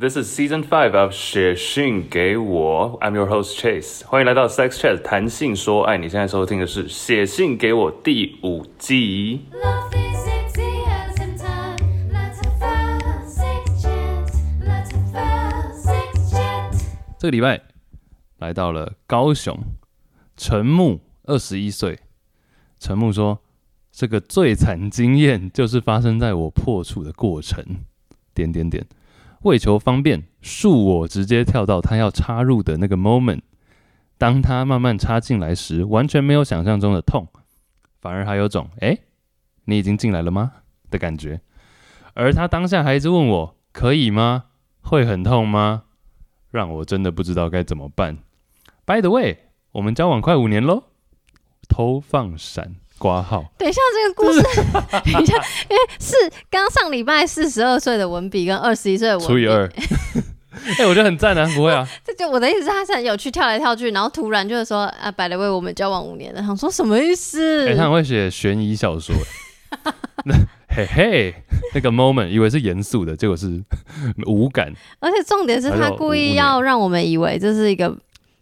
This is season five of 写信给我。I'm your host Chase，欢迎来到 Sex Chat 谈性说爱。你现在收听的是《写信给我》第五季。这个礼拜来到了高雄，陈木二十一岁。陈木说：“这个最惨经验就是发生在我破处的过程。”点点点。为求方便，恕我直接跳到他要插入的那个 moment。当他慢慢插进来时，完全没有想象中的痛，反而还有种“哎、你已经进来了吗”的感觉。而他当下还一直问我：“可以吗？会很痛吗？”让我真的不知道该怎么办。By the way，我们交往快五年喽。偷放闪挂号，等一下，这个故事，等一下，因为是刚上礼拜四十二岁的文笔跟二十一岁的文笔除以二。哎、我觉得很赞啊，不会啊，这就我的意思是，他是很有趣，跳来跳去，然后突然就是说啊，百了为我们交往五年了，想说什么意思？哎、他很会写悬疑小说。那 嘿嘿，那个 moment 以为是严肃的，结果是无感、而且重点是他故意要让我们以为这是一个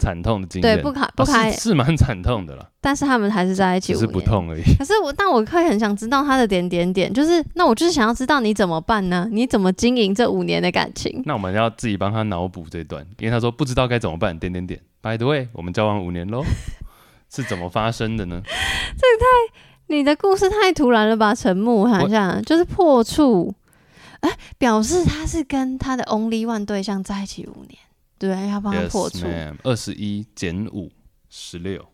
惨痛的经验。对不开不哦开，是是蛮惨痛的啦，但是他们还是在一起。只是不痛而已。可是我，但我会很想知道他的点点点，就是那我就是想要知道你怎么办呢？你怎么经营这五年的感情？那我们要自己帮他脑补这段，因为他说不知道该怎么办。点点点，By the way，我们交往五年喽，是怎么发生的呢？这太你的故事太突然了吧，陈木，好像就是破处，哎、表示他是跟他的 only one 对象在一起五年，对，要帮他破处。二十一减五，十六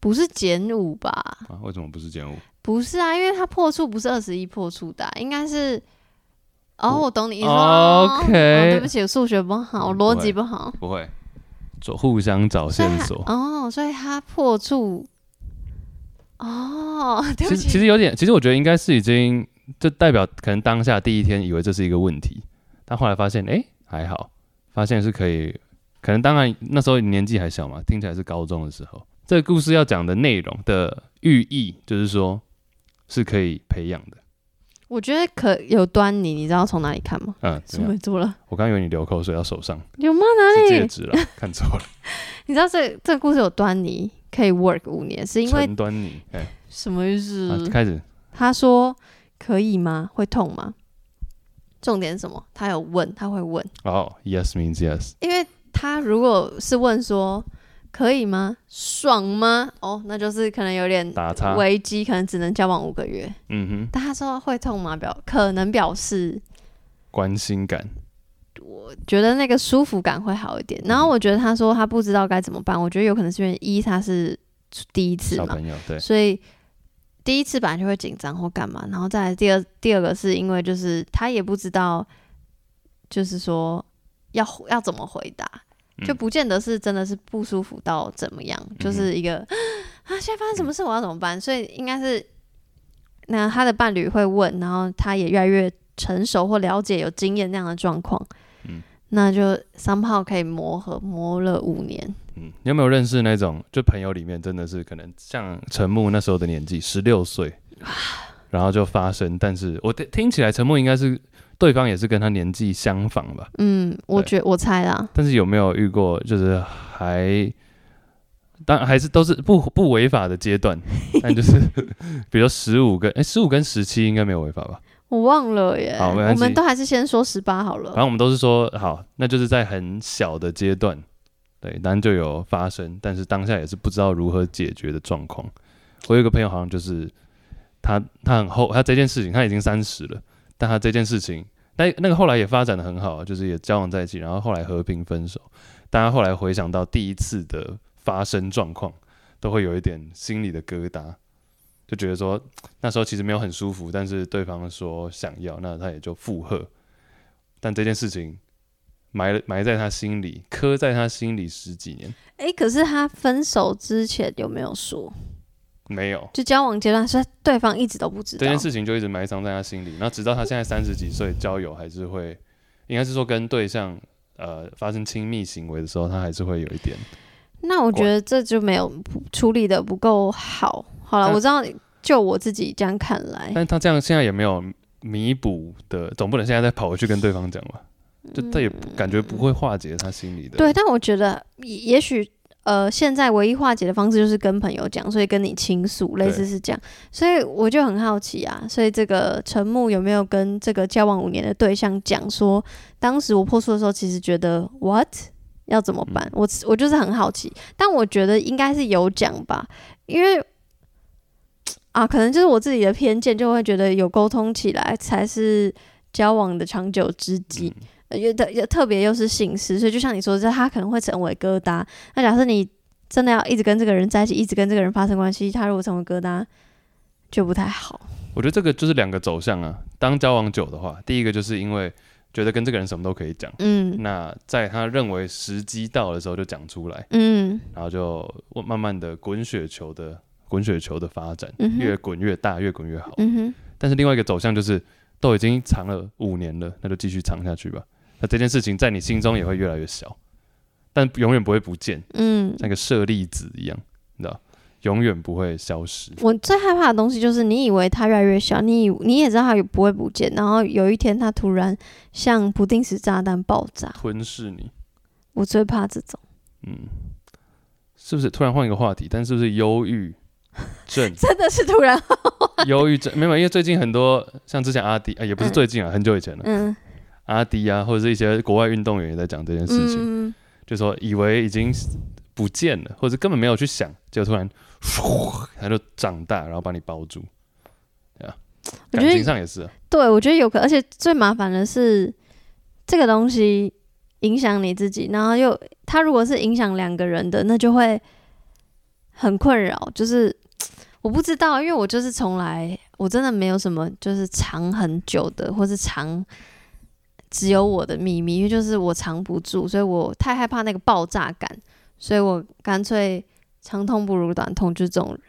不是减五吧？啊？为什么不是减五？不是啊，因为他破处不是二十一破处的啊、应该是。哦，我我懂你意思。哦哦 OK 对不起，我数学不好，逻辑不好。不会，做互相找线索。哦，所以他破处。哦，对不其实其，实有点，其实我觉得应该是已经，就代表可能当下第一天以为这是一个问题，但后来发现，哎、还好，发现是可以，可能当然那时候年纪还小嘛，听起来是高中的时候。这个故事要讲的内容的寓意，就是说是可以培养的。我觉得可有端倪，你知道从哪里看吗？嗯，怎么？做了？我刚以为你流口水到手上，有吗？哪里？戒指了，看错了。你知道这这个故事有端倪，可以 work 五年，是因为端倪，哎、什么意啊思？开始，他说可以吗？会痛吗？重点是什么？他有问，他会问，哦，yes means yes，因为他如果是问说可以吗？爽吗？哦，那就是可能有点危机，可能只能交往五个月。嗯哼，但他说会痛吗？表可能表示关心感，我觉得那个舒服感会好一点。然后我觉得他说他不知道该怎么办，我觉得有可能是因为一他是第一次嘛，小朋友，对，所以第一次本来就会紧张或干嘛，然后再来第二第二个是因为就是他也不知道，就是说要要怎么回答，嗯。就不见得是真的是不舒服到怎么样，就是一个啊现在发生什么事我要怎么办？所以应该是那他的伴侣会问，然后他也越来越成熟或了解有经验那样的状况，嗯那就三炮可以磨合磨了五年，嗯，你有没有认识那种就朋友里面真的是可能像陈木那时候的年纪，十六岁，然后就发生，但是我听听起来陈木应该是对方也是跟他年纪相仿吧，嗯，我觉我猜啦，但是有没有遇过就是还。当然还是都是不不违法的阶段，但就是 比如十五跟哎十五跟十七应该没有违法吧？我忘了耶，好没关系我们都还是先说十八好了。反正我们都是说好，那就是在很小的阶段，对，然就有发生，但是当下也是不知道如何解决的状况。我有一个朋友好像就是他他很后，他这件事情他已经三十了，但他这件事情，但那个后来也发展的很好，就是也交往在一起，然后后来和平分手。大家后来回想到第一次的发生状况，都会有一点心里的疙瘩，就觉得说那时候其实没有很舒服，但是对方说想要，那他也就附和。但这件事情埋了埋在他心里，刻在他心里十几年，哎、可是他分手之前有没有说？没有就交往阶段，是对方一直都不知道。这件事情就一直埋藏在他心里。然后直到他现在三十几岁，交友还是会，应该是说跟对象呃发生亲密行为的时候，他还是会有一点那我觉得这就没有处理的不够好。好了，我知道，就我自己这样看来，但他这样现在也没有弥补的，总不能现在再跑回去跟对方讲吧？就他也感觉不会化解他心里的。对，但我觉得也也许呃，现在唯一化解的方式就是跟朋友讲，所以跟你倾诉，类似是这样。所以我就很好奇啊，所以这个陈木有没有跟这个交往五年的对象讲说，当时我破处的时候，其实觉得 what 要怎么办？嗯我我就是很好奇，但我觉得应该是有讲吧，因为。啊，可能就是我自己的偏见，就会觉得有沟通起来才是交往的长久之计。嗯呃有的有特别又是性事，所以就像你说的，他可能会成为疙瘩。那假设你真的要一直跟这个人在一起，一直跟这个人发生关系，他如果成为疙瘩，就不太好。我觉得这个就是两个走向啊。当交往久的话，第一个就是因为觉得跟这个人什么都可以讲，嗯。那在他认为时机到的时候就讲出来，嗯。然后就慢慢的滚雪球的滚雪球的发展，嗯越滚越大，越滚越好。嗯哼，但是另外一个走向就是都已经藏了五年了，那就继续藏下去吧。那这件事情在你心中也会越来越小，但永远不会不见，嗯，像一个舍利子一样，你知道，永远不会消失。我最害怕的东西就是你以为他越来越小，你以你也知道他也不会不见，然后有一天他突然像不定时炸弹爆炸，吞噬你，我最怕这种。嗯，是不是？突然换一个话题，但是不是忧郁症？真的是突然，忧郁症没有，因为最近很多像之前阿迪，啊、也不是嗯最近啊，很久以前了，嗯阿迪啊，或者是一些国外运动员也在讲这件事情，嗯，就说以为已经不见了，或者根本没有去想，结果突然，它就长大，然后把你包住，对啊，感我觉得情上也是、啊，对，我觉得有可，而且最麻烦的是这个东西影响你自己，然后又它如果是影响两个人的，那就会很困扰。就是我不知道，因为我就是从来我真的没有什么就是藏很久的，或是藏只有我的秘密，因为就是我藏不住，所以我太害怕那个爆炸感，所以我干脆长痛不如短痛，就是这种人。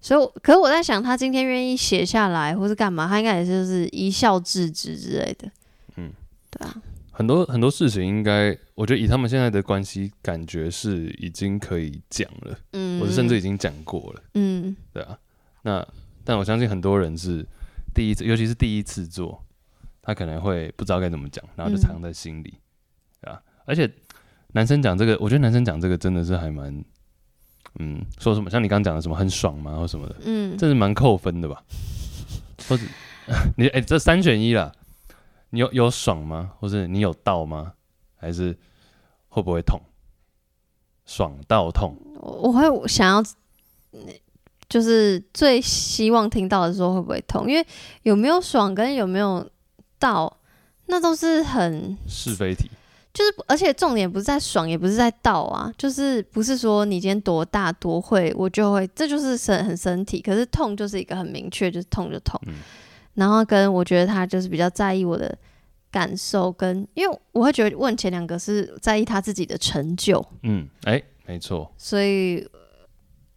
所以，可是我在想，他今天愿意写下来，或是干嘛，他应该也是就是一笑置之之类的。嗯，对啊，很多很多事情应该，我觉得以他们现在的关系，感觉是已经可以讲了，嗯，或者甚至已经讲过了，嗯。对啊，那但我相信很多人是第一次，尤其是第一次做，他可能会不知道该怎么讲，然后就嗯。藏在心里，对啊，而且男生讲这个，我觉得男生讲这个真的是还蛮，嗯，说什么像你刚刚讲的什么很爽吗，或什么的，嗯，这是蛮扣分的吧？或者 你哎、这三选一啦，你有有爽吗？或者你有到吗？还是会不会痛？爽到痛，我我会想要，就是最希望听到的时候会不会痛？因为有没有爽跟有没有到，那都是很是非题。就是，而且重点不是在爽，也不是在倒啊，就是不是说你今天多大多会，我就会，这就是身很身体。可是痛就是一个很明确，就是痛就痛。嗯然后跟我觉得他就是比较在意我的感受，跟因为我会觉得问前两个是在意他自己的成就，嗯，哎、没错，所以呃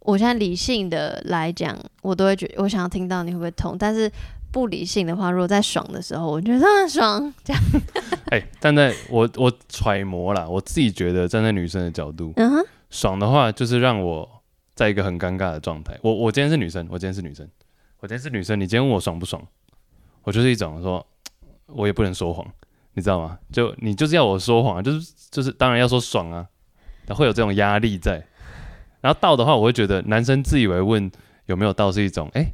我现在理性的来讲，我都会觉得我想要听到你会不会痛，但是不理性的话，如果在爽的时候，我觉得啊爽，这样，哎、站在我我揣摩啦，我自己觉得站在女生的角度，嗯哼，爽的话就是让我在一个很尴尬的状态。我我今天是女生，我今天是女生，我今天是女生，你今天问我爽不爽，我就是一种说，我也不能说谎，你知道吗？就你就是要我说谎啊，就是就是当然要说爽啊，会有这种压力在。然后到的话，我会觉得男生自以为问有没有到是一种哎、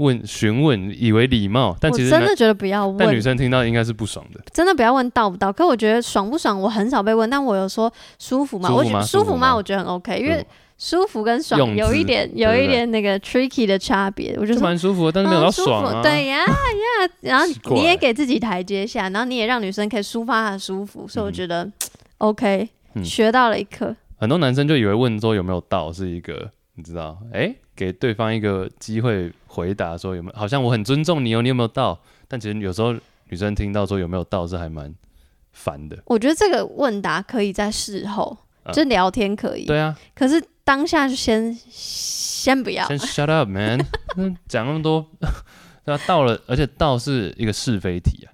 问询问，以为礼貌，但我其实真的觉得不要问但女，生听到应该是不爽的。真的不要问到不到。可我觉得爽不爽，我很少被问，但我有说舒服吗？舒服我觉吗舒服吗得舒服吗？我觉得很 OK，因为舒服跟爽有一点有一点那个 tricky 的差别，我觉得蛮舒服的，但是没有舒服爽啊。对呀呀，然后你也给自己台阶下，然后你也让女生可以抒发她的舒服，所以我觉得、OK，、嗯学到了一课。很多男生就以为问说有没有到是一个，你知道，哎、给对方一个机会回答说有没有，好像我很尊重你哦，你有没有到？但其实有时候女生听到说有没有到是还蛮烦的。我觉得这个问答可以在事后，嗯就聊天可以，对啊，可是当下就先先不要。先 shut up man，嗯讲那么多，对啊，到了，而且到是一个是非题啊，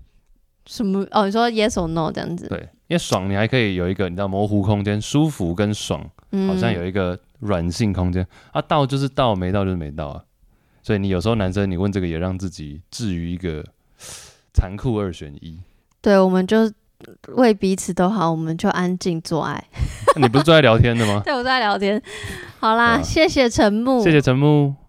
什么？哦，你说 yes or no 这样子，对，因为爽你还可以有一个你知道模糊空间，舒服跟爽嗯好像有一个软性空间、啊，到就是到，没到就是没到啊。所以你有时候男生你问这个也让自己置于一个残酷二选一。对，我们就为彼此都好，我们就安静做爱。你不是最爱聊天的吗？对我在聊天。好啦，啊谢谢陈木，谢谢陈木。